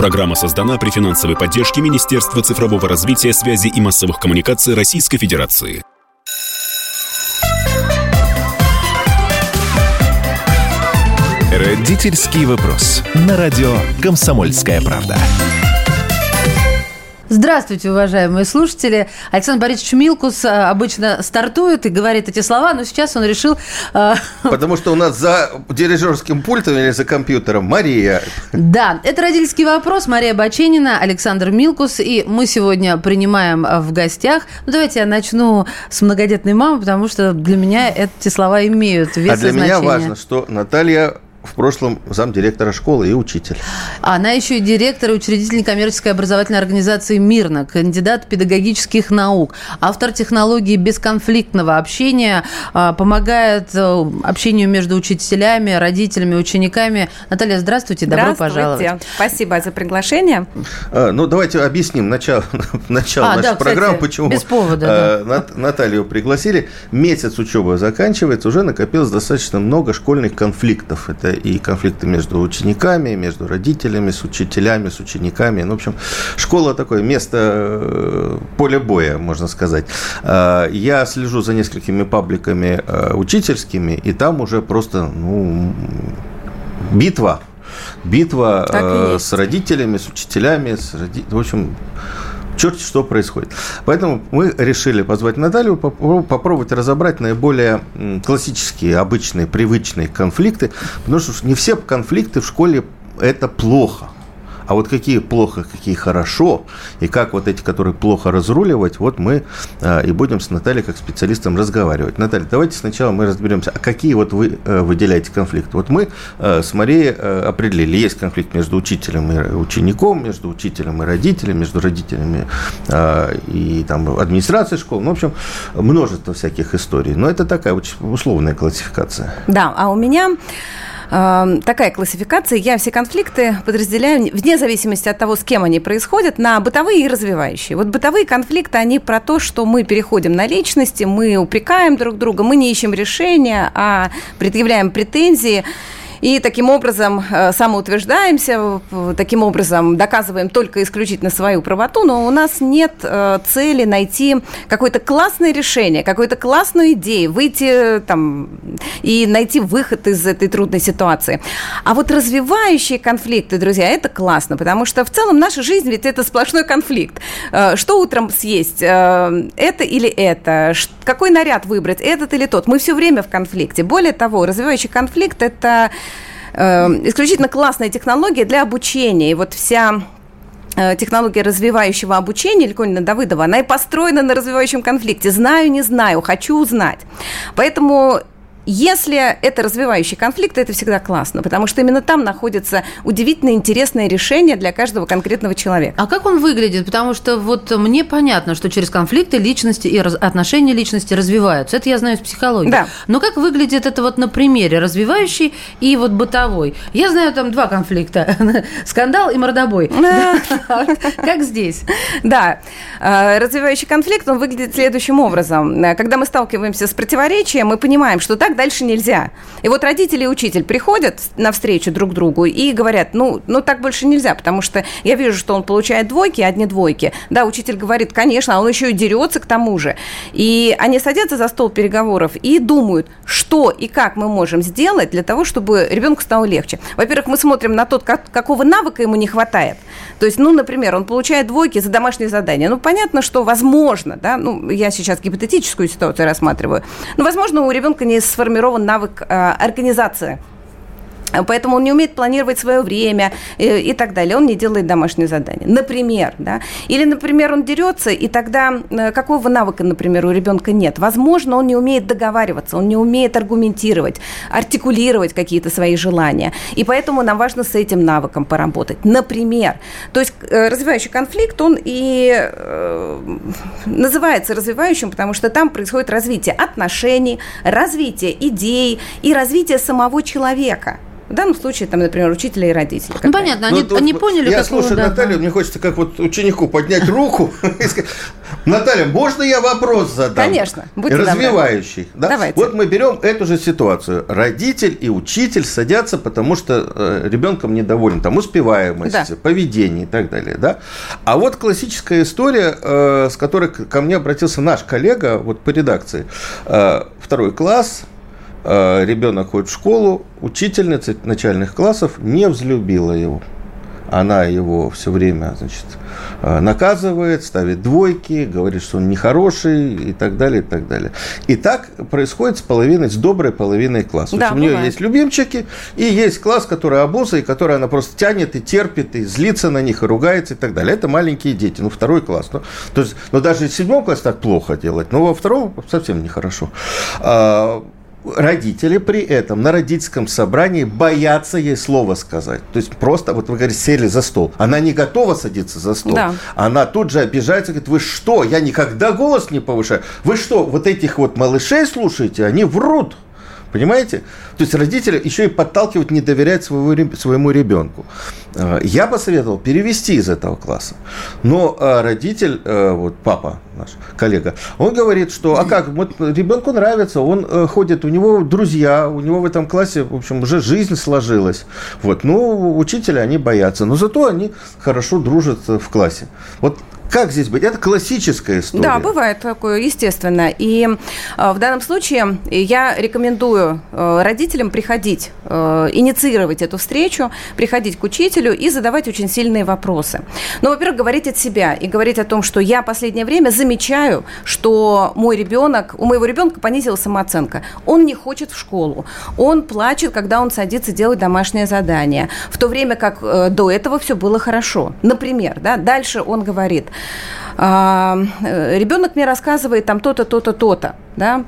Программа создана при финансовой поддержке Министерства цифрового развития, связи и массовых коммуникаций Российской Федерации. Родительский вопрос. На радио «Комсомольская правда». Здравствуйте, уважаемые слушатели. Александр Борисович Милкус э, обычно стартует и говорит эти слова, но сейчас он решил... Э, Потому что у нас за дирижерским пультом или за компьютером Мария. Да, это родительский вопрос. Мария Баченина, Александр Милкус. И мы сегодня принимаем э, в гостях... Ну, давайте я начну с многодетной мамы, потому что для меня эти слова имеют вес А для меня важно, что Наталья в прошлом замдиректора школы и учитель. Она еще и директор и учредитель некоммерческой образовательной организации «Мирно», кандидат педагогических наук, автор технологии бесконфликтного общения, а, помогает э, общению между учителями, родителями, учениками. Наталья, здравствуйте, добро здравствуйте. пожаловать. Спасибо за приглашение. А, ну, давайте объясним начало, начало а, нашей да, программы, кстати, почему без повода, да. Наталью пригласили. Месяц учебы заканчивается, уже накопилось достаточно много школьных конфликтов. Это и конфликты между учениками, между родителями, с учителями, с учениками. Ну, в общем, школа такое место э, поля боя, можно сказать. Э, я слежу за несколькими пабликами э, учительскими, и там уже просто ну, битва битва с родителями, с учителями, с роди... в общем, черти что происходит. Поэтому мы решили позвать Наталью, попробовать разобрать наиболее классические, обычные, привычные конфликты, потому что не все конфликты в школе это плохо. А вот какие плохо, какие хорошо, и как вот эти, которые плохо разруливать, вот мы э, и будем с Натальей как специалистом разговаривать. Наталья, давайте сначала мы разберемся, а какие вот вы э, выделяете конфликты? Вот мы э, с Марией э, определили, есть конфликт между учителем и учеником, между учителем и родителем, между родителями э, и там администрацией школы, ну, в общем, множество всяких историй. Но это такая очень условная классификация. Да, а у меня такая классификация. Я все конфликты подразделяю вне зависимости от того, с кем они происходят, на бытовые и развивающие. Вот бытовые конфликты, они про то, что мы переходим на личности, мы упрекаем друг друга, мы не ищем решения, а предъявляем претензии и таким образом э, самоутверждаемся, таким образом доказываем только исключительно свою правоту, но у нас нет э, цели найти какое-то классное решение, какую-то классную идею, выйти там и найти выход из этой трудной ситуации. А вот развивающие конфликты, друзья, это классно, потому что в целом наша жизнь ведь это сплошной конфликт. Э, что утром съесть? Это или это? Какой наряд выбрать? Этот или тот? Мы все время в конфликте. Более того, развивающий конфликт – это э, исключительно классная технология для обучения. И вот вся э, технология развивающего обучения Ликонина Давыдова, она и построена на развивающем конфликте. Знаю, не знаю, хочу узнать. Поэтому если это развивающий конфликт, это всегда классно, потому что именно там находится удивительно интересное решение для каждого конкретного человека. А как он выглядит? Потому что вот мне понятно, что через конфликты личности и отношения личности развиваются. Это я знаю из психологии. Да. Но как выглядит это вот на примере развивающий и вот бытовой? Я знаю там два конфликта. Скандал и мордобой. Как здесь? Да. Э, развивающий конфликт, он выглядит следующим образом. Когда мы сталкиваемся с противоречием, мы понимаем, что так дальше нельзя. И вот родители и учитель приходят навстречу друг другу и говорят, ну, ну так больше нельзя, потому что я вижу, что он получает двойки, одни двойки. Да, учитель говорит, конечно, а он еще и дерется к тому же. И они садятся за стол переговоров и думают, что и как мы можем сделать для того, чтобы ребенку стало легче. Во-первых, мы смотрим на тот, как, какого навыка ему не хватает. То есть, ну, например, он получает двойки за домашнее задание. Ну, понятно, что возможно, да, ну, я сейчас гипотетическую ситуацию рассматриваю, но, возможно, у ребенка не сформировано сформирован навык э, организации Поэтому он не умеет планировать свое время и, так далее. Он не делает домашние задания. Например, да. Или, например, он дерется, и тогда э, какого навыка, например, у ребенка нет? Возможно, он не умеет договариваться, он не умеет аргументировать, артикулировать какие-то свои желания. И поэтому нам важно с этим навыком поработать. Например, то есть э, развивающий конфликт, он и э, называется развивающим, потому что там происходит развитие отношений, развитие идей и развитие самого человека. В данном случае, там, например, учителя и родители. Ну, понятно, они, ну, они поняли, Я слушаю да, Наталью, мне хочется как вот ученику поднять руку и сказать, Наталья, можно я вопрос задам? Конечно, будьте Развивающий. Да? Давайте. Вот мы берем эту же ситуацию. Родитель и учитель садятся, потому что э, ребенком недоволен. Там успеваемость, Да. поведение и так далее. Да? А вот классическая история, э, с которой ко мне обратился наш коллега вот по редакции. Э, второй класс, ребенок ходит в школу, учительница начальных классов не взлюбила его. Она его все время, значит, э, наказывает, ставит двойки, говорит, что он нехороший и так далее, и так далее. И так происходит с половиной, с доброй половиной класса. Да, у нее есть любимчики, и есть класс, который обуза, и который она просто тянет и терпит, и злится на них, и ругается, и так далее. Это маленькие дети, ну, второй класс. Ну, то есть, ну, даже в седьмом классе так плохо делать, но во втором совсем нехорошо. Родители при этом на родительском собрании боятся ей слово сказать. То есть просто, вот вы говорите, сели за стол. Она не готова садиться за стол. Да. Она тут же обижается, говорит, вы что, я никогда голос не повышаю. Вы что, вот этих вот малышей слушаете, они врут. Понимаете? То есть родители еще и подталкивают не доверять своего, своему ребенку. Э, Я посоветовал перевести из этого класса. Но э, родитель, э, вот папа наш коллега, он говорит, что а как, вот ребенку нравится, он э, ходит, у него друзья, у него в этом классе, в общем, уже жизнь сложилась. Вот, ну, учителя, они боятся, но зато они хорошо дружат э, в классе. Вот как здесь быть? Это классическая история. Да, бывает такое, естественно. И э, в данном случае я рекомендую э, родителям приходить, э, инициировать эту встречу, приходить к учителю и задавать очень сильные вопросы. Ну, во-первых, говорить от себя и говорить о том, что я последнее время замечаю, что мой ребенок, у моего ребенка понизилась самооценка. Он не хочет в школу. Он плачет, когда он садится делать домашнее задание. В то время как э, до этого все было хорошо. Например, да, дальше он говорит, а, э, ребенок мне рассказывает там то-то, то-то, то-то, да,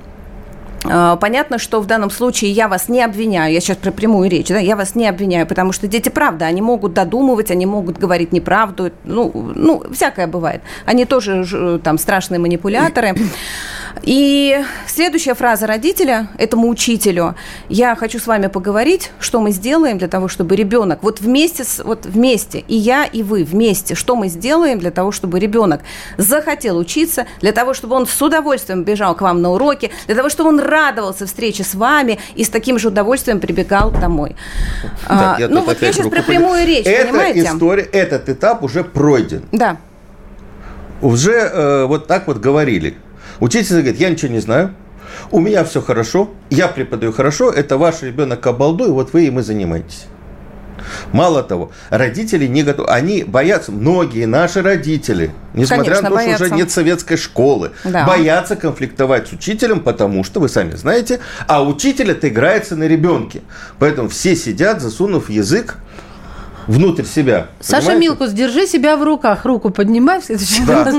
Понятно, что в данном случае я вас не обвиняю, я сейчас про прямую речь, да, я вас не обвиняю, потому что дети, правда, они могут додумывать, они могут говорить неправду, ну, ну всякое бывает. Они тоже ж, там страшные манипуляторы. И следующая фраза родителя этому учителю. Я хочу с вами поговорить, что мы сделаем для того, чтобы ребенок, вот вместе, с, вот вместе, и я, и вы вместе, что мы сделаем для того, чтобы ребенок захотел учиться, для того, чтобы он с удовольствием бежал к вам на уроки, для того, чтобы он радовался встрече с вами и с таким же удовольствием прибегал домой. А, Так, ну тут вот я сейчас про прямую речь, Эта понимаете? история, этот этап уже пройден. Да. Уже э, вот так вот говорили. Учитель говорит, я ничего не знаю, у меня все хорошо, я преподаю хорошо, это ваш ребенок обалдуй, вот вы им и занимаетесь. Мало того, родители не готовы, они боятся, многие наши родители, несмотря Конечно, на то, что боятся. уже нет советской школы, Да. боятся конфликтовать с учителем, потому что, вы сами знаете, а учитель это играется на ребенке. Поэтому все сидят, засунув язык внутрь себя. Саша понимаете? Милкус, держи себя в руках, руку поднимай в следующий Да. раз.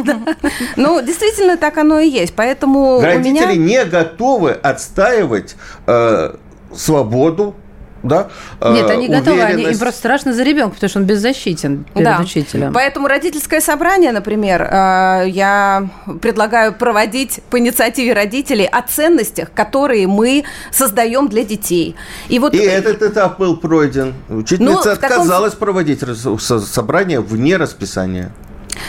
Ну, действительно, так оно и есть. Поэтому у меня... Родители не готовы отстаивать э, свободу, да, э, Нет, они готовы, они, им просто страшно за ребенка, потому что он беззащитен перед Да. учителем. Поэтому родительское собрание, например, э, я предлагаю проводить по инициативе родителей о ценностях, которые мы создаем для детей. И вот И этот этап был пройден. Учительница Ну, в таком отказалась проводить собрание вне расписания.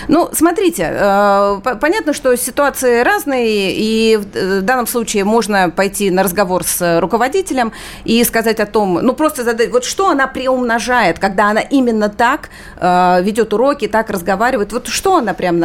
Ну, смотрите, э, по- понятно, что ситуации разные, и в э, данном случае можно пойти на разговор с э, руководителем и сказать о том, ну, просто задать, вот что она приумножает, когда она именно так ведет уроки, так разговаривает, вот что она прям,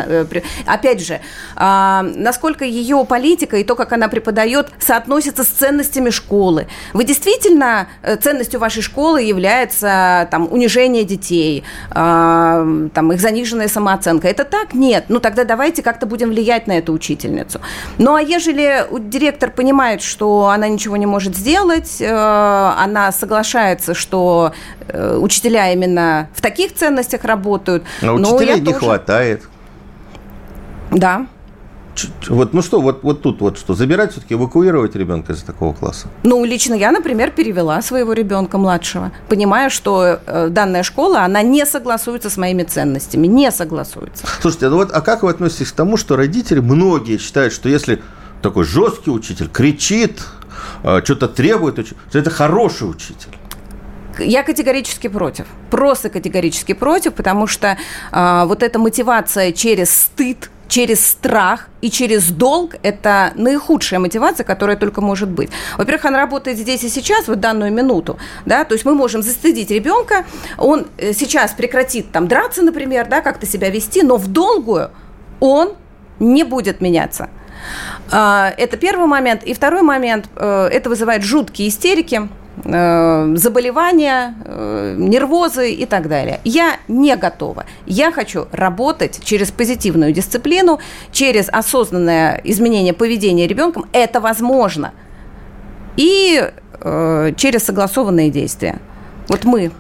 опять же, а, насколько ее политика и то, как она преподает, соотносится с ценностями школы. Вы действительно, ценностью вашей школы является там унижение детей, а, там их заниженная самооценка. Это так? Нет. Ну тогда давайте как-то будем влиять на эту учительницу. Ну а ежели директор понимает, что она ничего не может сделать, э, она соглашается, что э, учителя именно в таких ценностях работают. Но ну, учителей я не тоже- хватает. Да. Вот, ну что, вот, вот тут вот что, забирать все-таки, эвакуировать ребенка из такого класса? Ну, лично я, например, перевела своего ребенка младшего, понимая, что э, данная школа, она не согласуется с моими ценностями, не согласуется. Слушайте, ну вот, а как вы относитесь к тому, что родители, многие считают, что если такой жесткий учитель кричит, э, что-то требует, что это хороший учитель? Я категорически против. Просто категорически против, потому что а, вот эта мотивация через стыд, через страх и через долг – это наихудшая мотивация, которая только может быть. Во-первых, она работает здесь и сейчас, в данную минуту, да, то есть мы можем застыдить ребенка, он э, сейчас прекратит там драться, например, да, как-то себя вести, но в долгую он не будет меняться. А, это первый момент. И второй момент, э, это вызывает жуткие истерики, заболевания, э, нервозы и так далее. Я не готова. Я хочу работать через позитивную дисциплину, через осознанное изменение поведения ребенком. Это возможно. И э, через согласованные действия. Вот мы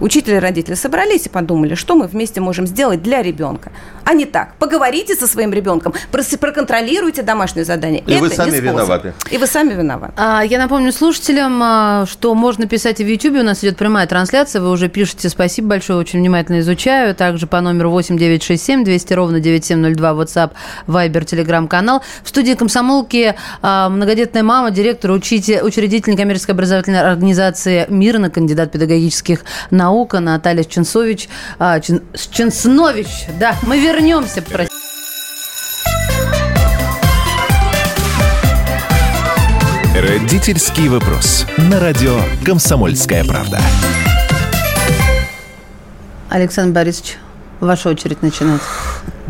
учитель и родители собрались и подумали, что мы вместе можем сделать для ребенка. А не так. Поговорите со своим ребенком, проконтролируйте домашнее задание. И Это вы сами виноваты. И вы сами виноваты. А, я напомню слушателям, а, что можно писать и в YouTube. У нас идет прямая трансляция. Вы уже пишете. Спасибо большое, очень внимательно изучаю. Также по номеру 8967 200 ровно 9702 WhatsApp, Viber, Telegram-канал. В студии комсомолки а, многодетная мама, директор, учитель, учредитель коммерческой образовательной организации «Мирно», кандидат педагогических наука Наталья Ченсович, а, Чен, Ченснович. Да, мы вернемся. Простите. Родительский вопрос. На радио «Комсомольская правда». Александр Борисович, ваша очередь начинать.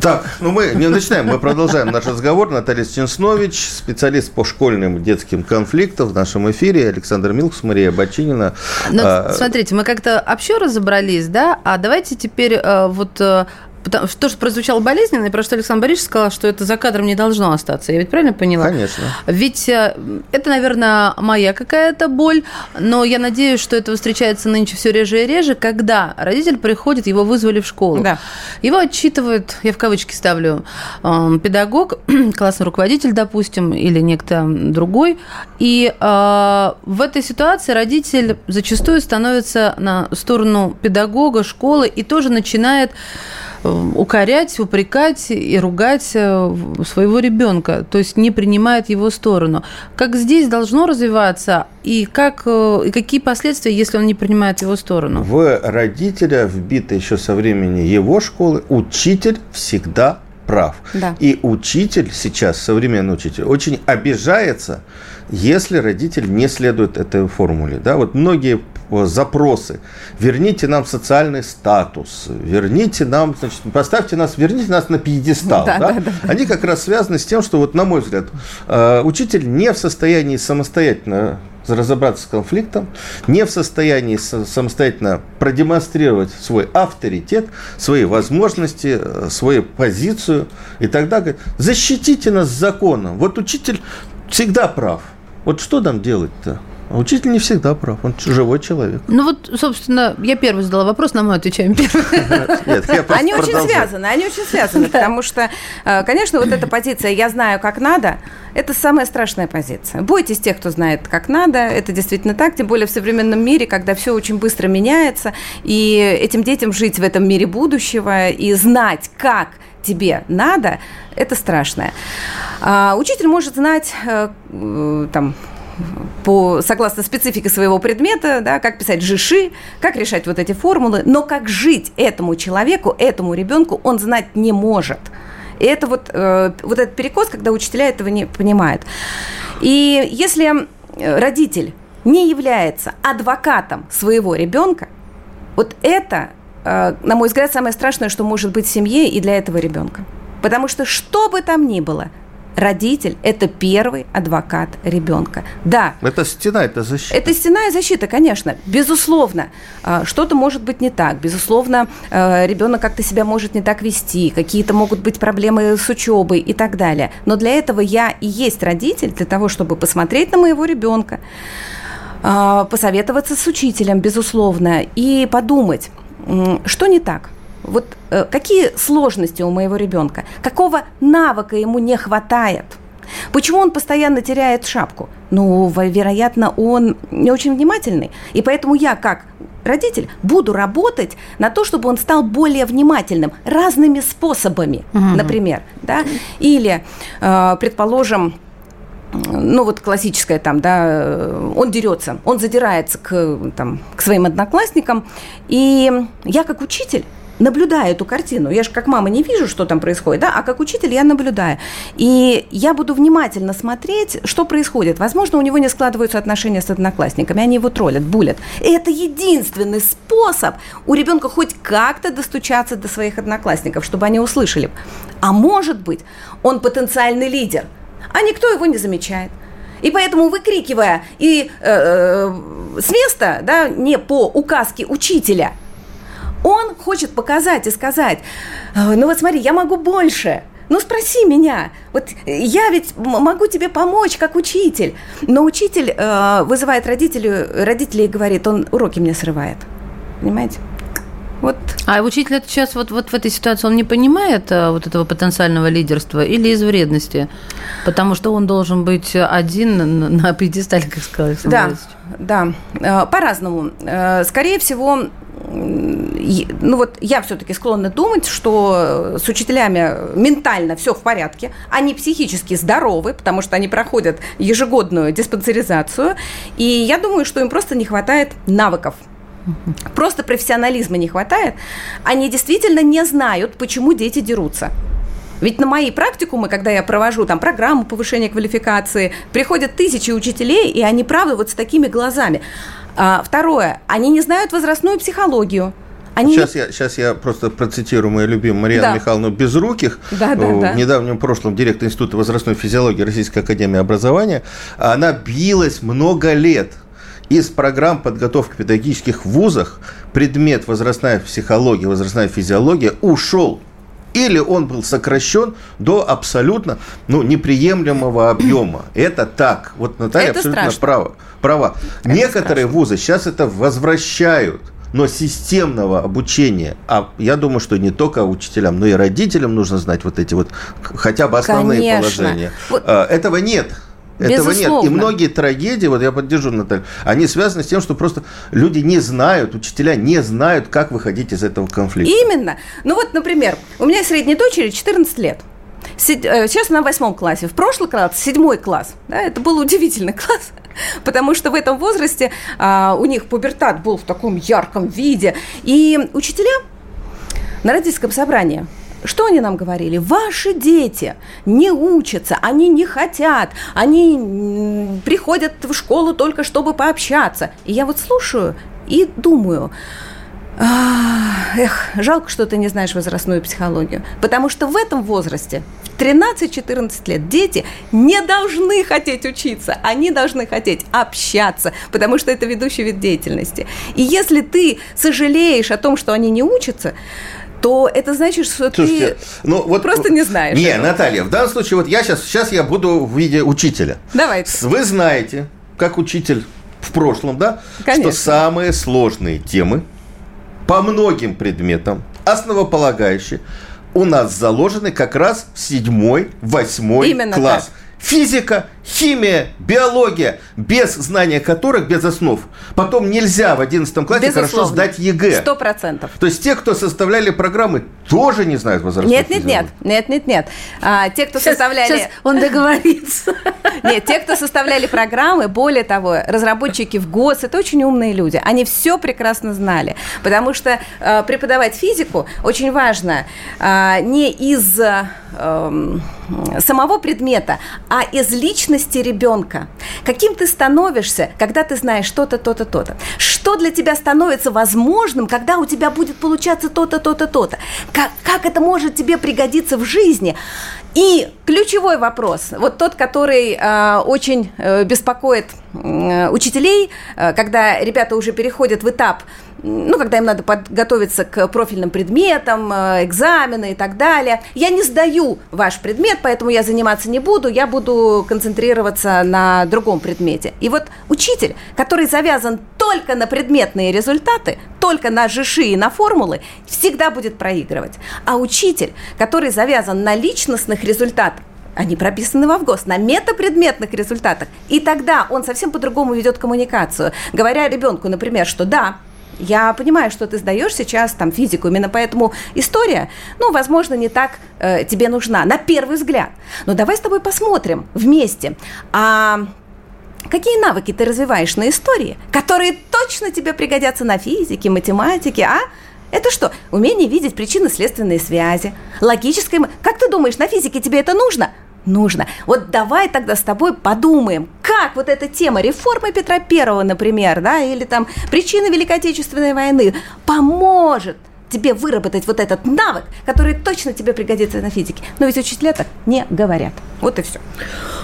Так, ну мы не начинаем, мы продолжаем наш разговор. Наталья Стенснович, специалист по школьным детским конфликтам в нашем эфире. Александр Милкс, Мария Бочинина. Ну, а... смотрите, мы как-то общо разобрались, да? А давайте теперь а, вот э, Потому что то, что прозвучало болезненно, и про что Александр Борисович сказал, что это за кадром не должно остаться. Я ведь правильно поняла? Конечно. Ведь э, это, наверное, моя какая-то боль, но я надеюсь, что это встречается нынче все реже и реже, когда родитель приходит, его вызвали в школу. Да. Его отчитывает, я в кавычки ставлю, э, педагог, классный руководитель, допустим, или некто другой. И э, в этой ситуации родитель зачастую становится на сторону педагога, школы и тоже начинает укорять, упрекать и ругать э, своего ребенка, то есть не принимает его сторону. Как здесь должно развиваться и, как, э, и какие последствия, если он не принимает его сторону? В родителя вбито еще со времени его школы учитель всегда прав. Да. И учитель сейчас, современный учитель, очень обижается, если родитель не следует этой формуле. Да? Вот многие запросы. Верните нам социальный статус, верните нам, значит, поставьте нас, верните нас на пьедестал. Да, да? Да, да. Они как раз связаны с тем, что, вот, на мой взгляд, э, учитель не в состоянии самостоятельно разобраться с конфликтом, не в состоянии самостоятельно продемонстрировать свой авторитет, свои возможности, э, свою позицию. И тогда говорит, защитите нас законом. Вот учитель всегда прав. Вот что нам делать-то? Учитель не всегда прав, он живой человек. Ну вот, собственно, я первый задала вопрос, на мой отвечаем первый. Они очень связаны, они очень связаны, потому что, э, конечно, вот эта позиция «я знаю, как надо», это самая страшная позиция. Бойтесь тех, кто знает, как надо. Это действительно так, тем более в современном мире, когда все очень быстро меняется, и этим детям жить в этом мире будущего и знать, как тебе надо, это страшное. А, учитель может знать э, там по, согласно специфике своего предмета, да, как писать жиши, как решать вот эти формулы, но как жить этому человеку, этому ребенку он знать не может. И это вот, э, вот этот перекос, когда учителя этого не понимают. И если родитель не является адвокатом своего ребенка, вот это, э, на мой взгляд, самое страшное, что может быть в семье и для этого ребенка. Потому что что бы там ни было – родитель – это первый адвокат ребенка. Да. Это стена, это защита. Это стена и защита, конечно. Безусловно, а, что-то может быть не так. Безусловно, а, ребенок как-то себя может не так вести, какие-то могут быть проблемы с учебой и так далее. Но для этого я и есть родитель, для того, чтобы посмотреть на моего ребенка, а, посоветоваться с учителем, безусловно, и подумать, что не так – вот какие сложности у моего ребенка? Какого навыка ему не хватает? Почему он постоянно теряет шапку? Ну, вероятно, он не очень внимательный. И поэтому я, как родитель, буду работать на то, чтобы он стал более внимательным разными способами, угу. например. Да? Или, э, предположим, ну вот классическое там, да, он дерется, он задирается к, там, к своим одноклассникам, и я как учитель наблюдаю эту картину. Я же как мама не вижу, что там происходит, да, а как учитель я наблюдаю. И я буду внимательно смотреть, что происходит. Возможно, у него не складываются отношения с одноклассниками, они его троллят, булят. И это единственный способ у ребенка хоть как-то достучаться до своих одноклассников, чтобы они услышали. А может быть, он потенциальный лидер, а никто его не замечает. И поэтому, выкрикивая и э, э, с места, да, не по указке учителя – он хочет показать и сказать, «Э, ну вот смотри, я могу больше, ну спроси меня, вот я ведь могу тебе помочь как учитель. Но учитель э, вызывает родителей, родителей и говорит, он уроки мне срывает. Понимаете? Вот. А учитель это сейчас вот, вот в этой ситуации, он не понимает а, вот этого потенциального лидерства или из вредности? Потому что он должен быть один на, на пьедестале, как сказал Александр Да, да. По-разному. Скорее всего, ну вот я все-таки склонна думать, что с учителями ментально все в порядке, они психически здоровы, потому что они проходят ежегодную диспансеризацию, и я думаю, что им просто не хватает навыков. Просто профессионализма не хватает. Они действительно не знают, почему дети дерутся. Ведь на мои практикумы, когда я провожу там программу повышения квалификации, приходят тысячи учителей, и они, правда, вот с такими глазами. А, второе, они не знают возрастную психологию. Они сейчас, не... я, сейчас я просто процитирую мою любимую Марьяну да. Михайловну Безруких, да, да, в да. недавнем прошлом директор Института возрастной физиологии Российской Академии Образования. Она билась много лет из программ подготовки педагогических вузах предмет возрастная психология, возрастная физиология ушел или он был сокращен до абсолютно ну, неприемлемого объема. Это так. Вот Наталья это абсолютно права. права. Это Некоторые страшно. вузы сейчас это возвращают но системного обучения, а я думаю, что не только учителям, но и родителям нужно знать вот эти вот хотя бы основные Конечно. положения. Вот. А, этого нет. Этого Безусловно. нет. И многие трагедии, вот я поддержу Наталью, они связаны с тем, что просто люди не знают, учителя не знают, как выходить из этого конфликта. Именно. Ну вот, например, у меня средней дочери 14 лет. Э, сейчас она в восьмом классе. В прошлый класс, седьмой класс. Да, это был удивительный класс. Потому что в этом возрасте а, у них пубертат был в таком ярком виде. И учителя на родительском собрании что они нам говорили? Ваши дети не учатся, они не хотят, они приходят в школу только чтобы пообщаться. И я вот слушаю и думаю, Эх, жалко, что ты не знаешь возрастную психологию. Потому что в этом возрасте, 13-14 лет, дети не должны хотеть учиться. Они должны хотеть общаться, потому что это ведущий вид деятельности. И если ты сожалеешь о том, что они не учатся, то это значит, что Слушайте, ты ну, вот, просто не знаешь. Не, этого. Наталья, в данном случае, вот я сейчас, сейчас я буду в виде учителя. Давайте. Вы знаете, как учитель в прошлом, да, Конечно. что самые сложные темы по многим предметам, основополагающие, у нас заложены как раз в седьмой, восьмой класс. Так физика, химия, биология, без знания которых, без основ, потом нельзя в 11 классе Безусловно. хорошо сдать ЕГЭ. Сто процентов. То есть те, кто составляли программы, тоже не знают возрастной Нет, нет, нет, нет, нет, нет. А, те, кто сейчас, составляли... Сейчас он договорится. Нет, те, кто составляли программы, более того, разработчики ФГОС, это очень умные люди. Они все прекрасно знали. Потому что э, преподавать физику очень важно э, не из э, самого предмета, а из личности ребенка. Каким ты становишься, когда ты знаешь что-то, то-то, то-то. Что для тебя становится возможным, когда у тебя будет получаться то-то, то-то, то-то. Как, как это может тебе пригодиться в жизни. И ключевой вопрос, вот тот, который э, очень э, беспокоит э, учителей, э, когда ребята уже переходят в этап ну, когда им надо подготовиться к профильным предметам, э, экзамены и так далее. Я не сдаю ваш предмет, поэтому я заниматься не буду, я буду концентрироваться на другом предмете. И вот учитель, который завязан только на предметные результаты, только на ЖШИ и на формулы, всегда будет проигрывать. А учитель, который завязан на личностных результатах, они прописаны в ВГОС на метапредметных результатах. И тогда он совсем по-другому ведет коммуникацию, говоря ребенку, например, что да, я понимаю, что ты сдаешь сейчас там физику, именно поэтому история, ну, возможно, не так э, тебе нужна на первый взгляд. Но давай с тобой посмотрим вместе. А какие навыки ты развиваешь на истории, которые точно тебе пригодятся на физике, математике, а? Это что? Умение видеть причинно-следственные связи, логическое... Как ты думаешь, на физике тебе это нужно? Нужно. Вот давай тогда с тобой подумаем, как вот эта тема реформы Петра Первого, например, да, или там причины Великой Отечественной войны поможет тебе выработать вот этот навык, который точно тебе пригодится на физике. Но ведь учителя так не говорят. Вот и все.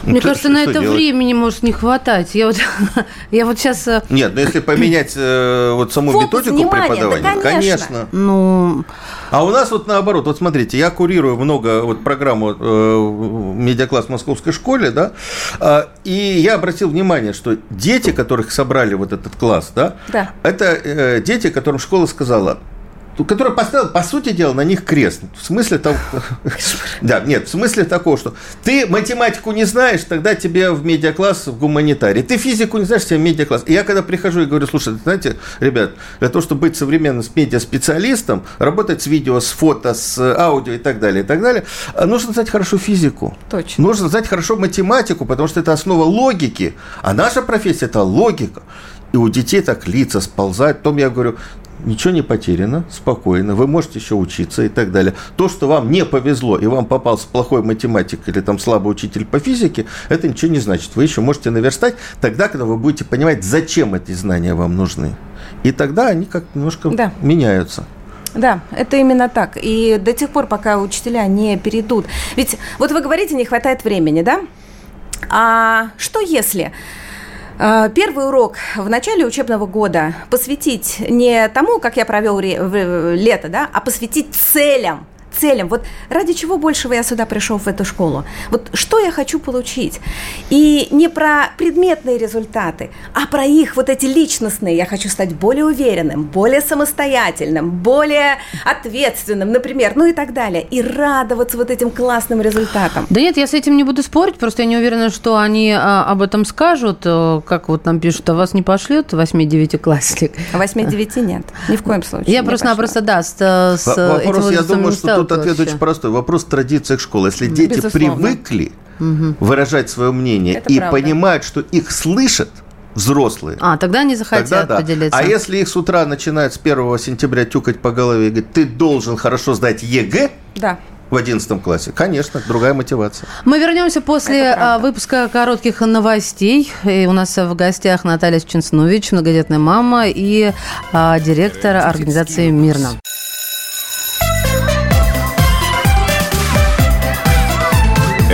Ну, Мне кажется, на это делать? времени может не хватать. Я вот, я вот сейчас... Э, Нет, но если поменять э, вот саму Фокус методику внимания, преподавания, да, конечно. конечно. Ну... А у нас вот наоборот, вот смотрите, я курирую много вот программу э, медиакласс в московской школе, да, э, и я обратил внимание, что дети, которых собрали вот этот класс, да, да. это э, дети, которым школа сказала, который поставил, по сути дела, на них крест. В смысле того... Да, нет, в смысле такого, что ты математику не знаешь, тогда тебе в медиакласс в гуманитарии. Ты физику не знаешь, тебе в медиакласс. И я когда прихожу и говорю, слушай, знаете, ребят, для того, чтобы быть современным медиаспециалистом, работать с видео, с фото, с аудио и так далее, и так далее, нужно знать хорошо физику. Точно. Нужно знать хорошо математику, потому что это основа логики. А наша профессия – это логика. И у детей так лица сползают. Потом я говорю, ничего не потеряно, спокойно, вы можете еще учиться и так далее. То, что вам не повезло и вам попался плохой математик или там слабый учитель по физике, это ничего не значит. Вы еще можете наверстать тогда, когда вы будете понимать, зачем эти знания вам нужны. И тогда они как немножко да. меняются. Да, это именно так. И до тех пор, пока учителя не перейдут. Ведь вот вы говорите, не хватает времени, да? А что если первый урок в начале учебного года посвятить не тому, как я провел лето, да, а посвятить целям целям. Вот ради чего большего я сюда пришел в эту школу? Вот что я хочу получить? И не про предметные результаты, а про их вот эти личностные. Я хочу стать более уверенным, более самостоятельным, более ответственным, например, ну и так далее. И радоваться вот этим классным результатам. Да нет, я с этим не буду спорить, просто я не уверена, что они а, об этом скажут, э, как вот нам пишут, а вас не пошлет 8-9 классник. 8-9 нет, ни в коем случае. Я просто-напросто, да, с, с Вопрос, этим я думаю, что тут ответ вообще. очень простой. Вопрос в традициях школы. Если дети Безусловно. привыкли угу. выражать свое мнение Это и правда. понимают, что их слышат, взрослые. А, тогда они захотят тогда да. поделиться. А если их с утра начинают с 1 сентября тюкать по голове и говорить, ты должен хорошо сдать ЕГЭ, да в 11 классе. Конечно, другая мотивация. Мы вернемся после а, выпуска коротких новостей. И у нас в гостях Наталья Ченснович, многодетная мама и а, директор организации «Мирно».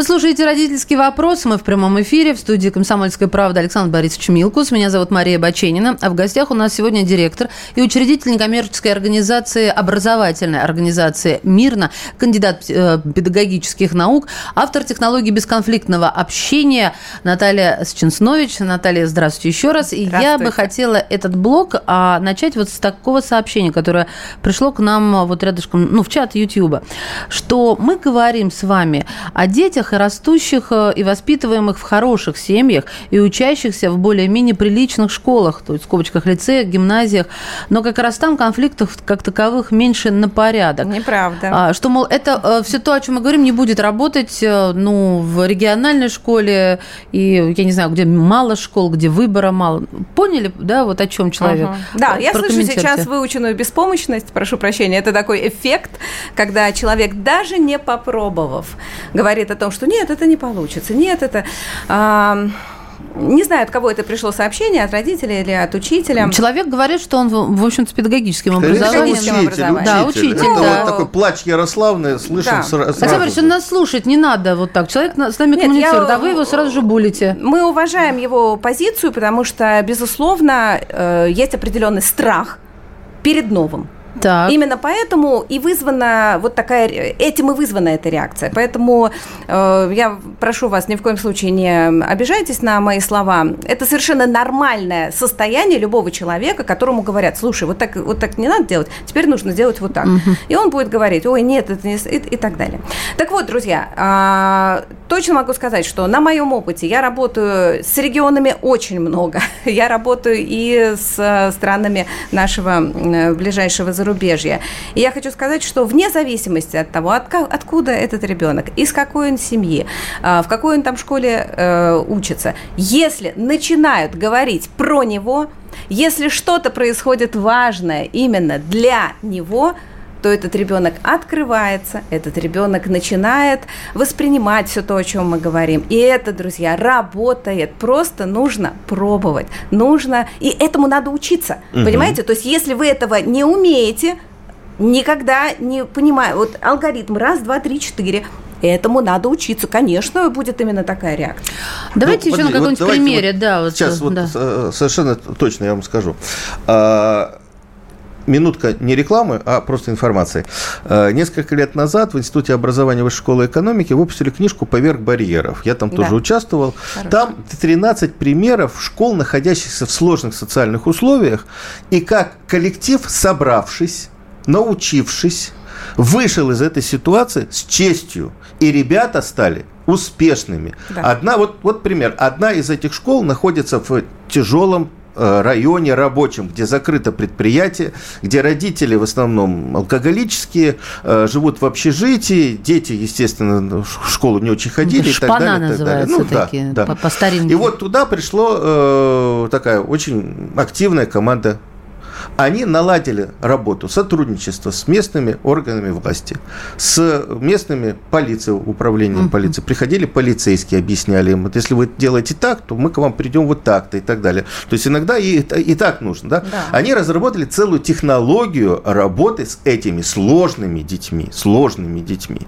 Вы слушаете «Родительский вопрос». Мы в прямом эфире в студии «Комсомольская правда» Александр Борисович Милкус. Меня зовут Мария Баченина. А в гостях у нас сегодня директор и учредитель некоммерческой организации, образовательной организации «Мирно», кандидат э, педагогических наук, автор технологии бесконфликтного общения Наталья Сченснович. Наталья, здравствуйте еще раз. И я бы хотела этот блог а, начать вот с такого сообщения, которое пришло к нам вот рядышком, ну, в чат YouTube, что мы говорим с вами о детях, и растущих э, и воспитываемых в хороших семьях, и учащихся в более-менее приличных школах, то есть в скобочках лицеях, гимназиях, но как раз там конфликтов как таковых меньше на порядок. Неправда. А, что, мол, это э, все то, о чем мы говорим, не будет работать э, ну, в региональной школе, и, я не знаю, где мало школ, где выбора мало. Поняли, да, вот о чем человек? Угу. Да, я слышу сейчас выученную беспомощность, прошу прощения, это такой эффект, когда человек, даже не попробовав, говорит о том, что нет, это не получится, нет, это... А, не знаю, от кого это пришло сообщение, от родителей или от учителя. Человек говорит, что он, в общем-то, с педагогическим образованием. Учитель, образованием. Да, учитель. Это да. вот такой плач Ярославны слышим да. сразу. Александр Борисович, нас слушать не надо вот так. Человек с нами Нет, коммуницирует, я, а вы его сразу же булите. Мы уважаем его позицию, потому что, безусловно, э, есть определенный страх перед новым. Так. Именно поэтому и вызвана вот такая, этим и вызвана эта реакция. Поэтому э, я прошу вас, ни в коем случае не обижайтесь на мои слова. Это совершенно нормальное состояние любого человека, которому говорят, слушай, вот так, вот так не надо делать, теперь нужно делать вот так. Угу. И он будет говорить, ой, нет, это не... И, и так далее. Так вот, друзья, э, точно могу сказать, что на моем опыте я работаю с регионами очень много. Я работаю и с странами нашего ближайшего зарубежья. И я хочу сказать, что вне зависимости от того, от, откуда этот ребенок, из какой он семьи, в какой он там школе э, учится, если начинают говорить про него, если что-то происходит важное именно для него, то этот ребенок открывается, этот ребенок начинает воспринимать все то, о чем мы говорим. И это, друзья, работает. Просто нужно пробовать. Нужно... И этому надо учиться. Угу. Понимаете? То есть, если вы этого не умеете, никогда не понимаю. Вот алгоритм раз, два, три, четыре. Этому надо учиться. Конечно, будет именно такая реакция. Давайте ну, еще на каком-нибудь вот примере. Вот да, вот, сейчас вот э, совершенно точно я вам скажу. Минутка не рекламы, а просто информации. Э, несколько лет назад в Институте образования Высшей школы экономики выпустили книжку «Поверх барьеров». Я там да. тоже участвовал. Хорошо. Там 13 примеров школ, находящихся в сложных социальных условиях, и как коллектив, собравшись, научившись, вышел из этой ситуации с честью. И ребята стали успешными. Да. Одна, вот, вот пример. Одна из этих школ находится в тяжелом районе рабочем, где закрыто предприятие, где родители в основном алкоголические, э, живут в общежитии, дети, естественно, в школу не очень ходили Шпана и так далее. называется ну, такие, да, да. по, по старинке. И вот туда пришло э, такая очень активная команда они наладили работу, сотрудничество с местными органами власти, с местными полицией, управлением полиции. Приходили полицейские, объясняли им, вот если вы делаете так, то мы к вам придем вот так-то и так далее. То есть иногда и, и так нужно. Да? Да. Они разработали целую технологию работы с этими сложными детьми, сложными детьми.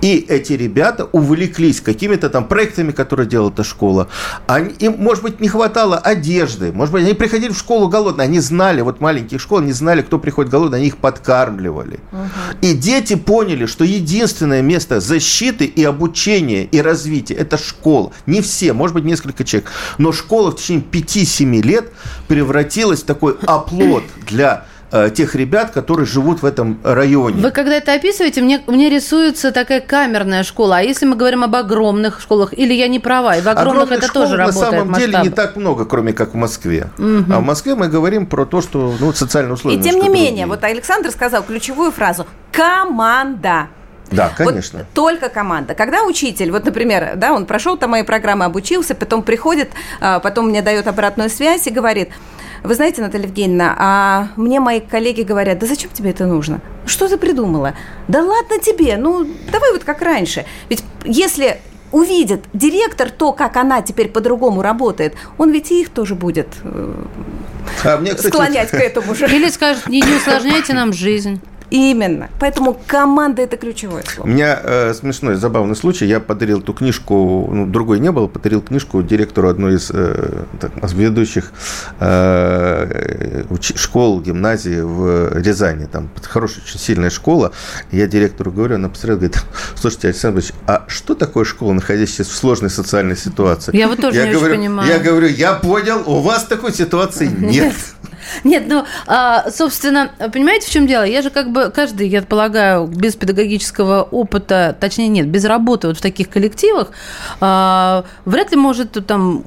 И эти ребята увлеклись какими-то там проектами, которые делала эта школа. Они, им, может быть, не хватало одежды, может быть, они приходили в школу голодные, они знали, вот маленькие маленьких школ не знали, кто приходит голодный, они их подкармливали. Угу. И дети поняли, что единственное место защиты и обучения и развития – это школа. Не все, может быть, несколько человек. Но школа в течение 5-7 лет превратилась в такой оплот для тех ребят, которые живут в этом районе. Вы когда это описываете, мне, мне рисуется такая камерная школа. А если мы говорим об огромных школах, или я не права, и в огромных, огромных это тоже работает на самом деле не так много, кроме как в Москве. Угу. А в Москве мы говорим про то, что ну, социальные условия. И тем не менее, вот Александр сказал ключевую фразу «команда». Да, конечно. Вот только команда. Когда учитель, вот, например, да, он прошел там мои программы, обучился, потом приходит, а, потом мне дает обратную связь и говорит, вы знаете, Наталья Евгеньевна, а мне мои коллеги говорят, да зачем тебе это нужно? Что ты придумала? Да ладно тебе, ну давай вот как раньше. Ведь если увидит директор то, как она теперь по-другому работает, он ведь и их тоже будет э, а мне, кстати, склонять к этому же. Или скажет, не, не усложняйте нам жизнь. Именно. Поэтому команда – это ключевое слово. У меня э, смешной, забавный случай. Я подарил эту книжку, ну, другой не было, подарил книжку директору одной из э, так, ведущих э, уч- школ, гимназии в Рязани. Там хорошая, очень сильная школа. Я директору говорю, она посмотрела, говорит, слушайте, Александр Ильич, а что такое школа, находящаяся в сложной социальной ситуации? Я вот тоже я не говорю, очень понимаю. Я говорю, я понял, у вас такой ситуации нет. Нет, ну, а, собственно, понимаете, в чем дело? Я же как бы каждый, я полагаю, без педагогического опыта, точнее нет, без работы вот в таких коллективах, а, вряд ли может там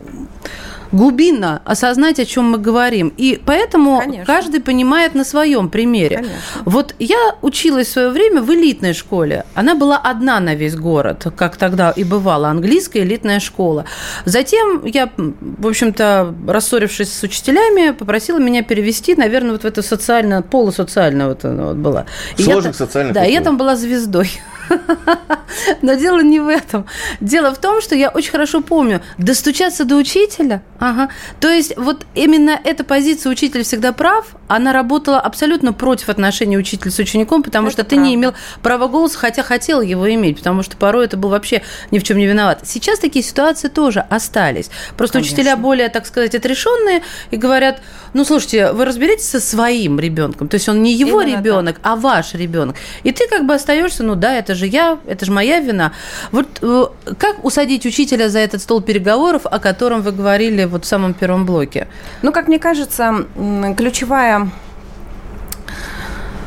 глубинно осознать, о чем мы говорим. И поэтому Конечно. каждый понимает на своем примере. Конечно. Вот я училась в свое время в элитной школе. Она была одна на весь город, как тогда и бывало, английская элитная школа. Затем я, в общем-то, рассорившись с учителями, попросила меня перевести, наверное, вот в это социально, полусоциальное вот, вот было. Сложных социальных Да, я там была звездой. Но дело не в этом. Дело в том, что я очень хорошо помню, достучаться до учителя, ага. То есть вот именно эта позиция «учитель всегда прав», она работала абсолютно против отношений учителя с учеником, потому это что ты правда. не имел права голоса, хотя хотел его иметь, потому что порой это был вообще ни в чем не виноват. Сейчас такие ситуации тоже остались. Просто Конечно. учителя более, так сказать, отрешенные и говорят, ну, слушайте, вы разберитесь со своим ребенком, то есть он не его Именно ребенок, так. а ваш ребенок. И ты как бы остаешься, ну да, это же я, это же моя вина. Вот э, как усадить учителя за этот стол переговоров, о котором вы говорили вот в самом первом блоке? Ну, как мне кажется, ключевая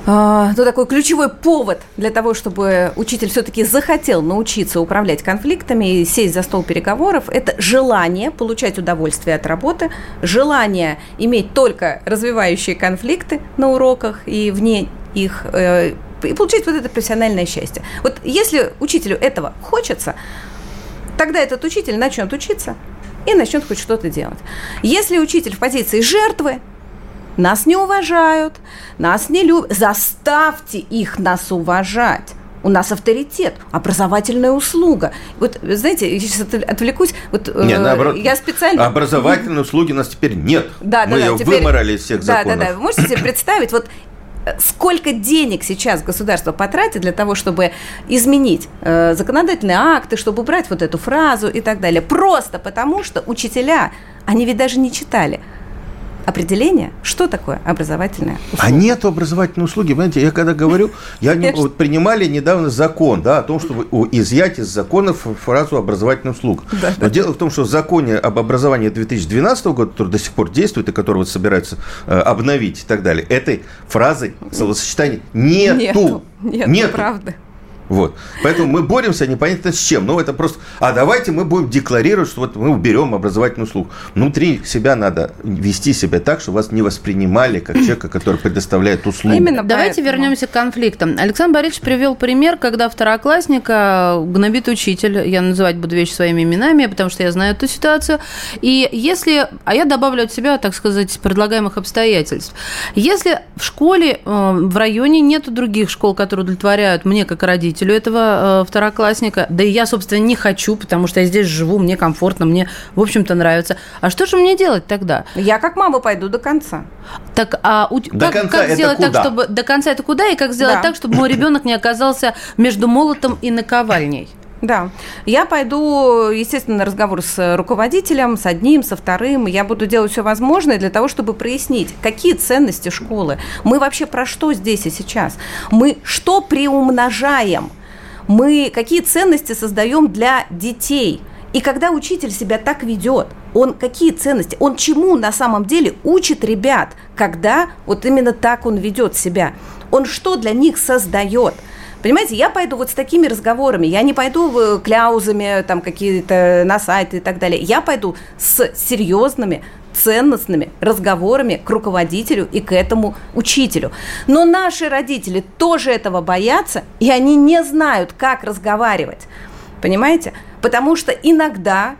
а, ну, такой ключевой повод для того, чтобы учитель все-таки захотел научиться управлять конфликтами и сесть за стол переговоров, это желание получать удовольствие от работы, желание иметь только развивающие конфликты на уроках и вне их э, и получить вот это профессиональное счастье. Вот если учителю этого хочется, тогда этот учитель начнет учиться и начнет хоть что-то делать. Если учитель в позиции жертвы, нас не уважают, нас не любят, заставьте их нас уважать. У нас авторитет, образовательная услуга. Вот, знаете, я сейчас отвлекусь. Вот, э, наоборот, я специально... Образовательной услуги у нас теперь нет. Да, Мы да, ее теперь... выморали из всех да, законов. Да, да, Вы можете себе представить, вот сколько денег сейчас государство потратит для того, чтобы изменить э, законодательные акты, чтобы убрать вот эту фразу и так далее. Просто потому, что учителя, они ведь даже не читали определение, что такое образовательная услуга. А нет образовательной услуги. Понимаете, я когда говорю, я не, вот принимали недавно закон да, о том, чтобы изъять из законов фразу образовательная услуга. Да, Но да. дело в том, что в законе об образовании 2012 года, который до сих пор действует и который вот собираются э, обновить и так далее, этой фразы словосочетания нету. Нету, нету, нету. правда. Вот. Поэтому мы боремся непонятно с чем. Ну, это просто... А давайте мы будем декларировать, что вот мы уберем образовательную услугу. Внутри себя надо вести себя так, чтобы вас не воспринимали как человека, который предоставляет услугу. Именно Давайте поэтому. вернемся к конфликтам. Александр Борисович привел пример, когда второклассника гнобит учитель. Я называть буду вещи своими именами, потому что я знаю эту ситуацию. И если... А я добавлю от себя, так сказать, предлагаемых обстоятельств. Если в школе, э, в районе нет других школ, которые удовлетворяют мне как родитель, родителю этого э, второклассника. Да и я, собственно, не хочу, потому что я здесь живу, мне комфортно, мне, в общем-то, нравится. А что же мне делать тогда? Я как мама пойду до конца. Так, а у... до как, конца как это сделать куда? так, чтобы до конца это куда и как сделать да. так, чтобы мой ребенок не оказался между молотом и наковальней? Да. Я пойду, естественно, на разговор с руководителем, с одним, со вторым. Я буду делать все возможное для того, чтобы прояснить, какие ценности школы. Мы вообще про что здесь и сейчас? Мы что приумножаем? Мы какие ценности создаем для детей? И когда учитель себя так ведет, он какие ценности, он чему на самом деле учит ребят, когда вот именно так он ведет себя? Он что для них создает? Понимаете, я пойду вот с такими разговорами, я не пойду кляузами там какие-то на сайты и так далее. Я пойду с серьезными, ценностными разговорами к руководителю и к этому учителю. Но наши родители тоже этого боятся, и они не знают, как разговаривать. Понимаете? Потому что иногда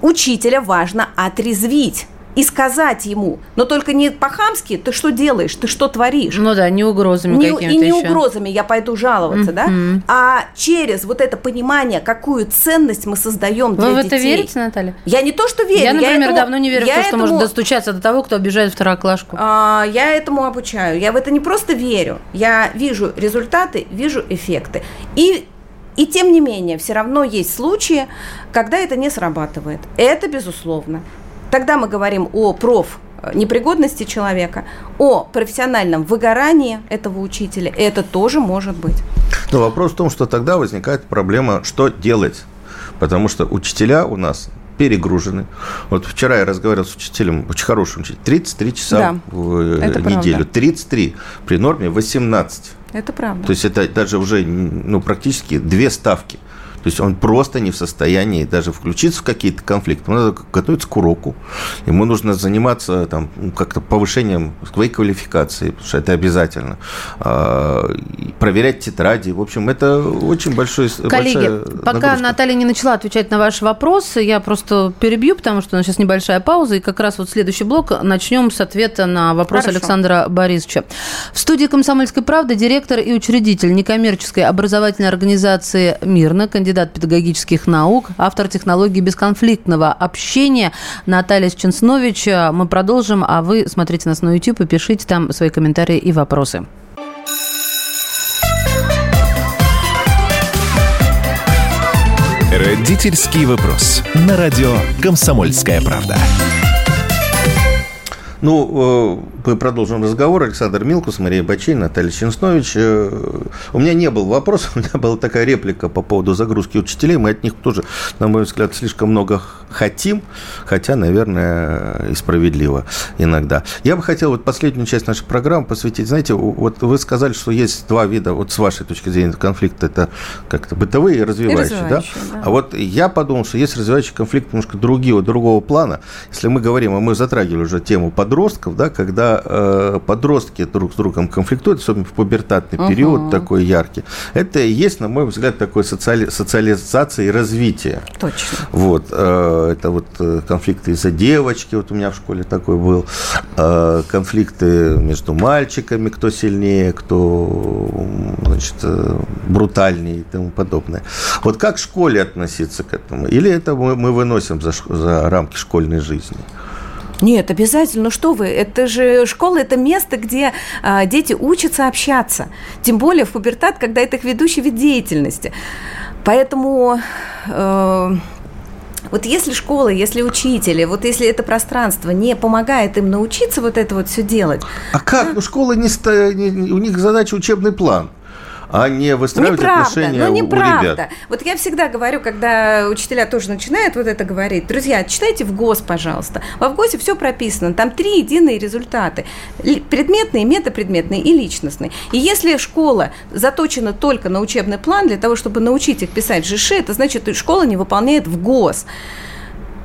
учителя важно отрезвить и сказать ему, но только не по-хамски, ты что делаешь, ты что творишь. Ну да, не угрозами не, какими-то И не еще. угрозами я пойду жаловаться, mm-hmm. да, а через вот это понимание, какую ценность мы создаем для детей. Вы в это верите, Наталья? Я не то, что верю. Я, например, я этому, давно не верю в то, что этому, может достучаться до того, кто обижает второклашку. А, я этому обучаю. Я в это не просто верю. Я вижу результаты, вижу эффекты. И и тем не менее, все равно есть случаи, когда это не срабатывает. Это безусловно. Тогда мы говорим о проф непригодности человека, о профессиональном выгорании этого учителя. Это тоже может быть. Но вопрос в том, что тогда возникает проблема, что делать. Потому что учителя у нас перегружены. Вот вчера я разговаривал с учителем, очень хорошим учителем, 33 часа да, в неделю. Правда. 33 при норме 18. Это правда. То есть это даже уже ну, практически две ставки. То есть он просто не в состоянии даже включиться в какие-то конфликты. Ему надо готовиться к уроку. Ему нужно заниматься там, как-то повышением своей квалификации, потому что это обязательно. А, проверять тетради. В общем, это очень большой Коллеги, пока нагрузка. Наталья не начала отвечать на ваши вопросы, я просто перебью, потому что у нас сейчас небольшая пауза, и как раз вот следующий блок начнем с ответа на вопрос Хорошо. Александра Борисовича. В студии «Комсомольской правды» директор и учредитель некоммерческой образовательной организации «Мирно», кандидат кандидат педагогических наук, автор технологии бесконфликтного общения Наталья Ченснович. Мы продолжим, а вы смотрите нас на YouTube и пишите там свои комментарии и вопросы. Родительский вопрос. На радио «Комсомольская правда». Ну, э, мы продолжим разговор. Александр Милкус, Мария Бачей, Наталья Ченснович. Э, у меня не был вопроса, у меня была такая реплика по поводу загрузки учителей. Мы от них тоже, на мой взгляд, слишком много хотим, хотя, наверное, и справедливо иногда. Я бы хотел вот последнюю часть нашей программы посвятить, знаете, вот вы сказали, что есть два вида, вот с вашей точки зрения, конфликта, это как-то бытовые и развивающие, и развивающие да? да? А вот я подумал, что есть развивающий конфликт немножко другие, другого плана. Если мы говорим, а мы затрагивали уже тему под подростков, да, когда э, подростки друг с другом конфликтуют, особенно в пубертатный угу. период такой яркий. Это и есть, на мой взгляд, такой социали, социализация и развитие. Точно. Вот, э, это вот э, конфликты из-за девочки, вот у меня в школе такой был, э, конфликты между мальчиками, кто сильнее, кто, значит, э, брутальнее и тому подобное. Вот как в школе относиться к этому? Или это мы, мы выносим за, за рамки школьной жизни? Нет, обязательно. Ну что вы, это же школа, это место, где а, дети учатся общаться. Тем более в пубертат, когда это их ведущий вид деятельности. Поэтому... Э, вот если школа, если учители, вот если это пространство не помогает им научиться вот это вот все делать. А как? А? Ну, школа не, не, у них задача учебный план а не выстраивать неправда, отношения ну, неправда. у ребят. Вот я всегда говорю, когда учителя тоже начинают вот это говорить, друзья, читайте в ГОС, пожалуйста. Во ВГОСе все прописано, там три единые результаты. Предметные, метапредметные и личностные. И если школа заточена только на учебный план для того, чтобы научить их писать ЖШ, это значит, что школа не выполняет в ГОС.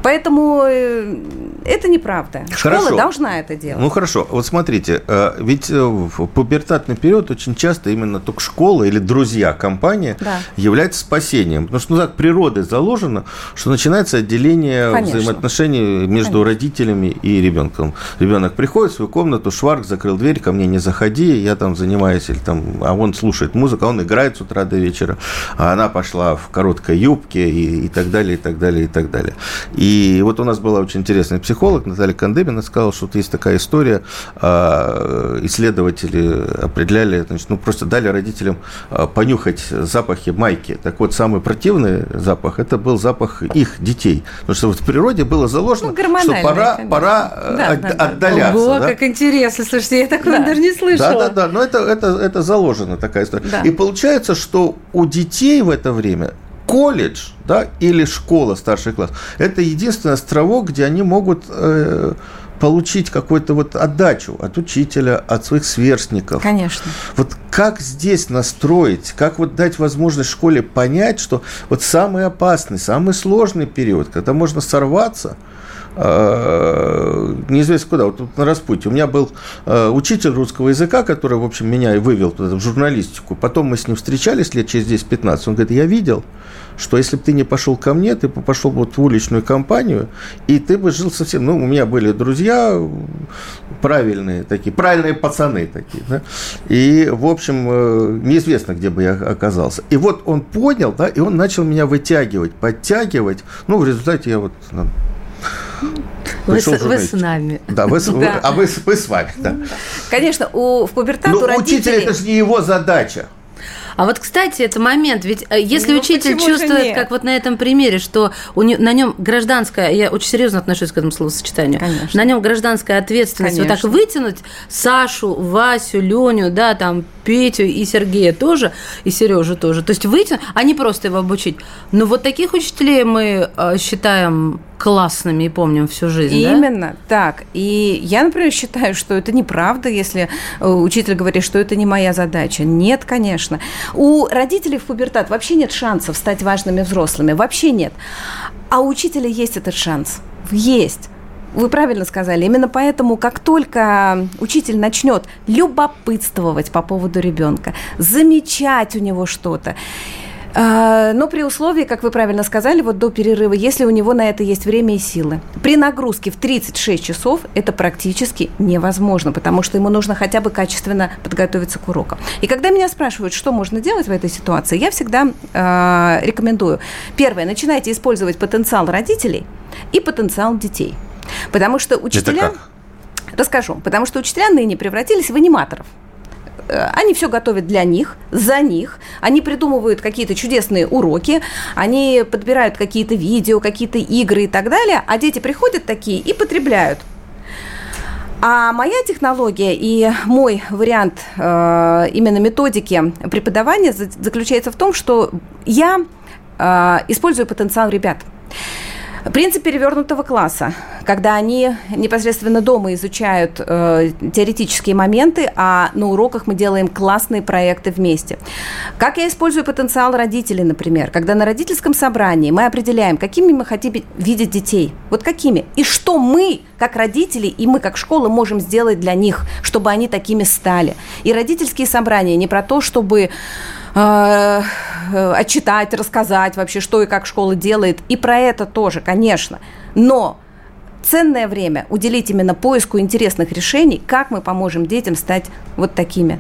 Поэтому э, это неправда. Хорошо. Школа должна это делать. Ну хорошо, вот смотрите, э, ведь э, в пубертатный период очень часто именно только школа или друзья, компания да. является спасением. Потому что ну, так природой заложено, что начинается отделение Конечно. взаимоотношений между Конечно. родителями и ребенком. Ребенок приходит в свою комнату, шварк, закрыл дверь, ко мне не заходи, я там занимаюсь, или там, а он слушает музыку, а он играет с утра до вечера, а она пошла в короткой юбке и, и так далее, и так далее, и так далее. И и вот у нас была очень интересная психолог Наталья Кандемина, сказала, что вот есть такая история, а, исследователи определяли, значит, ну, просто дали родителям а, понюхать запахи майки. Так вот, самый противный запах, это был запах их детей. Потому что вот в природе было заложено, ну, что пора, пора да, от, да, отдаляться. Ого, да? как интересно, слушайте, я такого да. даже не слышала. Да, да, да, но это, это, это заложено такая история. Да. И получается, что у детей в это время колледж да, или школа старший класс – это единственный островок, где они могут э, получить какую-то вот отдачу от учителя, от своих сверстников. Конечно. Вот как здесь настроить, как вот дать возможность школе понять, что вот самый опасный, самый сложный период, когда можно сорваться – неизвестно куда, вот на распутье. У меня был э, учитель русского языка, который, в общем, меня и вывел в журналистику. Потом мы с ним встречались лет через 10-15. Он говорит, я видел, что если бы ты не пошел ко мне, ты бы пошел вот в уличную компанию, и ты бы жил совсем... Ну, у меня были друзья правильные такие, правильные пацаны такие, да? И, в общем, э, неизвестно, где бы я оказался. И вот он понял, да, и он начал меня вытягивать, подтягивать. Ну, в результате я вот ну, вы, с, вы с нами. Да, вы, да. а вы, вы с вами, да. Конечно, у, в пубертату Но родители... учитель – это же не его задача. А вот, кстати, это момент, ведь э, если ну, учитель чувствует, как вот на этом примере, что у не, на нем гражданская, я очень серьезно отношусь к этому словосочетанию, Конечно. на нем гражданская ответственность, Конечно. вот так вытянуть Сашу, Васю, Леню, да, там Петю и Сергея тоже, и Сережу тоже, то есть вытянуть, а не просто его обучить. Но вот таких учителей мы э, считаем классными и помним всю жизнь. Именно да? так. И я, например, считаю, что это неправда, если э, учитель говорит, что это не моя задача. Нет, конечно. У родителей в пубертат вообще нет шансов стать важными взрослыми. Вообще нет. А у учителя есть этот шанс. Есть. Вы правильно сказали. Именно поэтому, как только учитель начнет любопытствовать по поводу ребенка, замечать у него что-то, а, но при условии, как вы правильно сказали, вот до перерыва, если у него на это есть время и силы. При нагрузке в 36 часов это практически невозможно, потому что ему нужно хотя бы качественно подготовиться к урокам. И когда меня спрашивают, что можно делать в этой ситуации, я всегда э, рекомендую. Первое, начинайте использовать потенциал родителей и потенциал детей. Потому что учителя... Это как? Расскажу. Потому что учителя ныне превратились в аниматоров. Э, они все готовят для них, за них, они придумывают какие-то чудесные уроки, они подбирают какие-то видео, какие-то игры и так далее, а дети приходят такие и потребляют. А моя технология и мой вариант э, именно методики преподавания заключается в том, что я э, использую потенциал ребят. Принцип перевернутого класса, когда они непосредственно дома изучают э, теоретические моменты, а на уроках мы делаем классные проекты вместе. Как я использую потенциал родителей, например, когда на родительском собрании мы определяем, какими мы хотим видеть детей, вот какими, и что мы, как родители, и мы, как школа, можем сделать для них, чтобы они такими стали. И родительские собрания не про то, чтобы э, отчитать, рассказать вообще, что и как школа делает. И про это тоже, конечно. Но ценное время уделить именно поиску интересных решений, как мы поможем детям стать вот такими.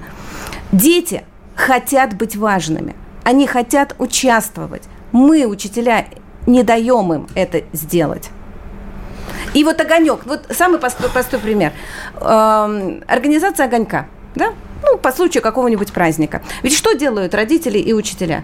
Дети хотят быть важными, они хотят участвовать. Мы, учителя, не даем им это сделать. И вот огонек, вот самый простой, простой пример. Эм, организация огонька, да? Ну, по случаю какого-нибудь праздника. Ведь что делают родители и учителя?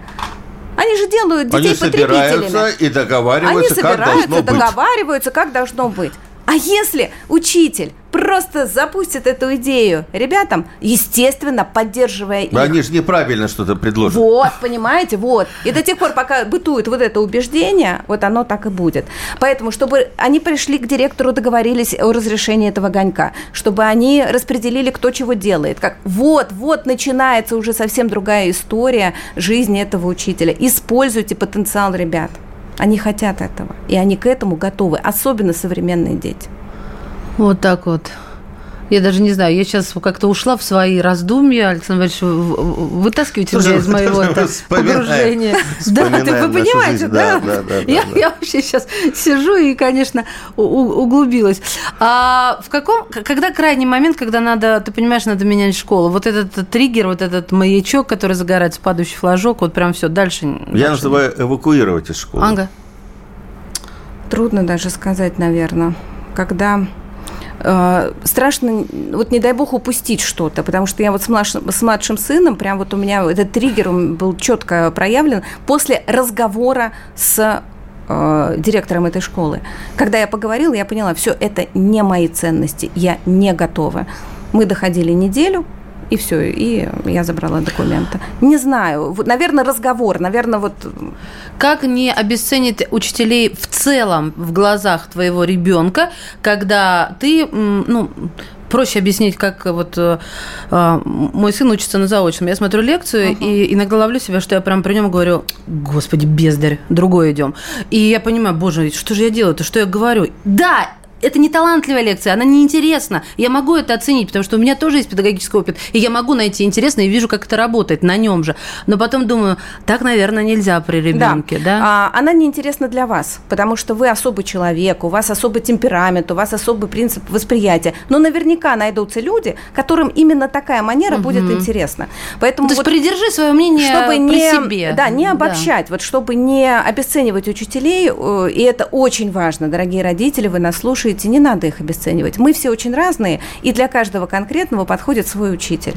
Они же делают детей Они собираются и договариваются, Они как должно быть. договариваются, как должно быть. А если учитель просто запустит эту идею ребятам, естественно, поддерживая их. Они же неправильно что-то предложат. Вот, понимаете, вот. И до тех пор, пока бытует вот это убеждение, вот оно так и будет. Поэтому, чтобы они пришли к директору, договорились о разрешении этого огонька, чтобы они распределили, кто чего делает. Как, вот, вот начинается уже совсем другая история жизни этого учителя. Используйте потенциал ребят. Они хотят этого, и они к этому готовы, особенно современные дети. Вот так вот. Я даже не знаю, я сейчас как-то ушла в свои раздумья, Александр Иванович, вытаскивайте меня из моего это, погружения. Да, ты, вы понимаете, да? Да, да, я, вообще сейчас сижу и, конечно, углубилась. А в каком, когда крайний момент, когда надо, ты понимаешь, надо менять школу, вот этот триггер, вот этот маячок, который загорается, падающий флажок, вот прям все, дальше. Я дальше. называю эвакуировать из школы. Ага. Трудно даже сказать, наверное, когда Э, страшно, вот не дай бог упустить что-то, потому что я вот с младшим, с младшим сыном, прям вот у меня этот триггер был четко проявлен после разговора с э, директором этой школы. Когда я поговорила, я поняла, все это не мои ценности, я не готова. Мы доходили неделю, и все, и я забрала документы. Не знаю, наверное, разговор, наверное, вот... Как не обесценить учителей в целом в глазах твоего ребенка, когда ты, ну, проще объяснить, как вот э, э, мой сын учится на заочном. Я смотрю лекцию, uh-huh. и иногда ловлю себя, что я прям при нем говорю, господи, бездарь, другой идем. И я понимаю, боже, что же я делаю-то, что я говорю? Да, это не талантливая лекция, она неинтересна. Я могу это оценить, потому что у меня тоже есть педагогический опыт, и я могу найти интересно и вижу, как это работает на нем же. Но потом думаю, так, наверное, нельзя при ребенке, да? да? А, она неинтересна для вас, потому что вы особый человек, у вас особый темперамент, у вас особый принцип восприятия. Но наверняка найдутся люди, которым именно такая манера угу. будет интересна. Поэтому То вот, есть придержи свое мнение чтобы не, себе. Да, не обобщать, да. вот чтобы не обесценивать учителей, э, и это очень важно, дорогие родители, вы нас слушаете, слушайте, не надо их обесценивать. Мы все очень разные, и для каждого конкретного подходит свой учитель.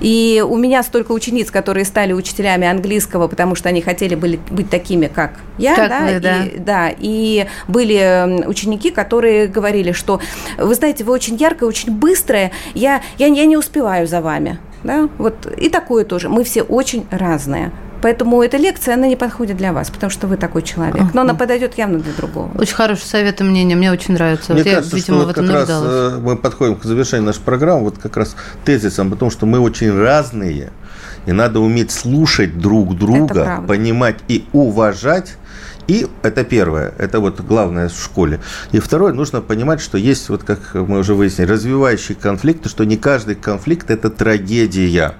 И у меня столько учениц, которые стали учителями английского, потому что они хотели были быть такими, как я, как да, вы, да. И, да, и были ученики, которые говорили, что, вы знаете, вы очень яркая, очень быстрая, я, я, я не успеваю за вами. Да? Вот, и такое тоже. Мы все очень разные. Поэтому эта лекция, она не подходит для вас, потому что вы такой человек. Но она подойдет явно для другого. Очень хороший совет и мнение, мне очень нравится. Мне вот кажется, я, видимо, что вот как раз э, мы подходим к завершению нашей программы вот как раз тезисом, потому что мы очень разные, и надо уметь слушать друг друга, понимать и уважать и это первое, это вот главное в школе. И второе, нужно понимать, что есть, вот как мы уже выяснили, развивающие конфликты, что не каждый конфликт – это трагедия.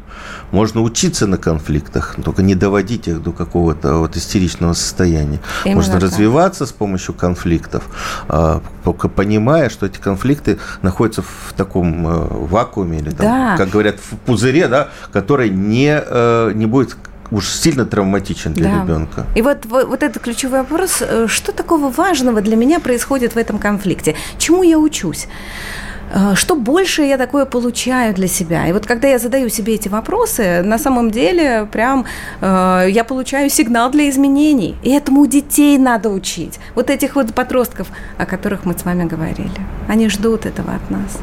Можно учиться на конфликтах, только не доводить их до какого-то вот истеричного состояния. Именно Можно так. развиваться с помощью конфликтов, а, понимая, что эти конфликты находятся в таком э, вакууме или, там, да. как говорят, в пузыре, да, который не, э, не будет уж сильно травматичен для да. ребенка. И вот, вот, вот этот ключевой вопрос, э, что такого важного для меня происходит в этом конфликте? Чему я учусь? Э, что больше я такое получаю для себя? И вот когда я задаю себе эти вопросы, на самом деле прям э, я получаю сигнал для изменений. И этому детей надо учить. Вот этих вот подростков, о которых мы с вами говорили. Они ждут этого от нас.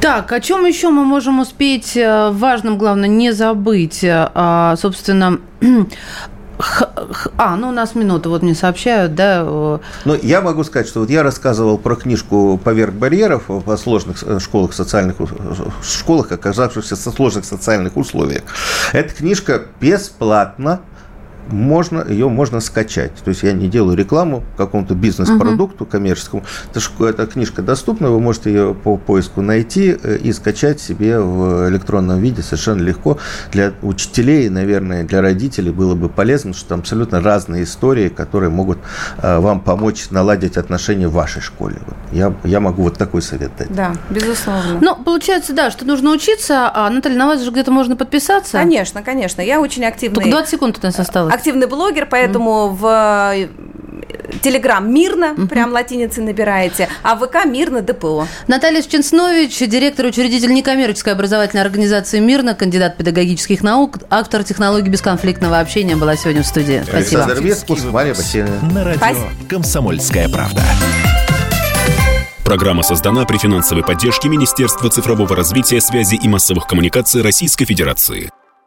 Так, о чем еще мы можем успеть э, важным, главное, не забыть? А, собственно, А, ну у нас минута, вот мне сообщают, да. Ну, я могу сказать, что вот я рассказывал про книжку «Поверх барьеров» по сложных э, школах, социальных э, школах, оказавшихся в сложных социальных условиях. Эта книжка бесплатно можно, ее можно скачать. То есть я не делаю рекламу какому-то бизнес-продукту коммерческому. Это, эта книжка доступна, вы можете ее по поиску найти э, и скачать себе в электронном виде совершенно легко. Для учителей, наверное, для родителей было бы полезно, что там абсолютно разные истории, которые могут э, вам помочь наладить отношения в вашей школе. Я, я могу вот такой совет дать. Да, безусловно. Ну, получается, да, что нужно учиться, а, Наталья, на вас же где-то можно подписаться. Конечно, конечно. Я очень активный. Только 20 секунд у нас осталось активный блогер, поэтому в э, Телеграм мирно, угу. прям латиницей набираете, а ВК мирно ДПО. Наталья Ченснович, директор учредитель некоммерческой образовательной организации «Мирно», кандидат педагогических наук, автор технологий бесконфликтного общения была сегодня в студии. Спасибо. Александр Вескус, Мария Васильевна. На радио. «Комсомольская правда». Программа создана при финансовой поддержке Министерства цифрового развития, связи и массовых коммуникаций Российской Федерации.